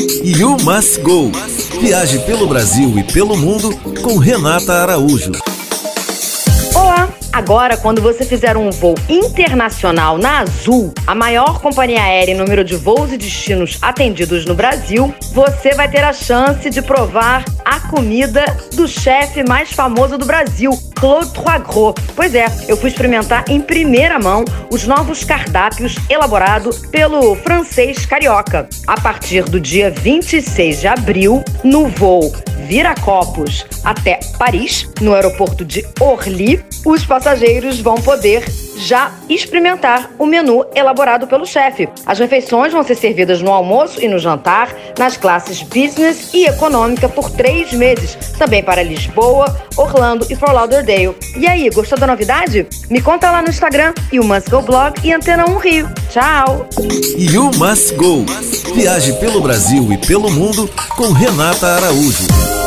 You Must Go. Viaje pelo Brasil e pelo mundo com Renata Araújo. Olá! Agora, quando você fizer um voo internacional na Azul, a maior companhia aérea em número de voos e destinos atendidos no Brasil, você vai ter a chance de provar a comida do chefe mais famoso do Brasil, Claude Troisgros. Pois é, eu fui experimentar em primeira mão os novos cardápios elaborados pelo francês carioca. A partir do dia 26 de abril, no voo Viracopos até Paris, no aeroporto de Orly, os passageiros vão poder já experimentar o menu elaborado pelo chefe. As refeições vão ser servidas no almoço e no jantar, nas classes business e econômica por três meses, também para Lisboa, Orlando e Fort Lauderdale. E aí, gostou da novidade? Me conta lá no Instagram e o Must Go Blog e Antena 1 Rio. Tchau! You Must Go. Viaje pelo Brasil e pelo mundo com Renata Araújo.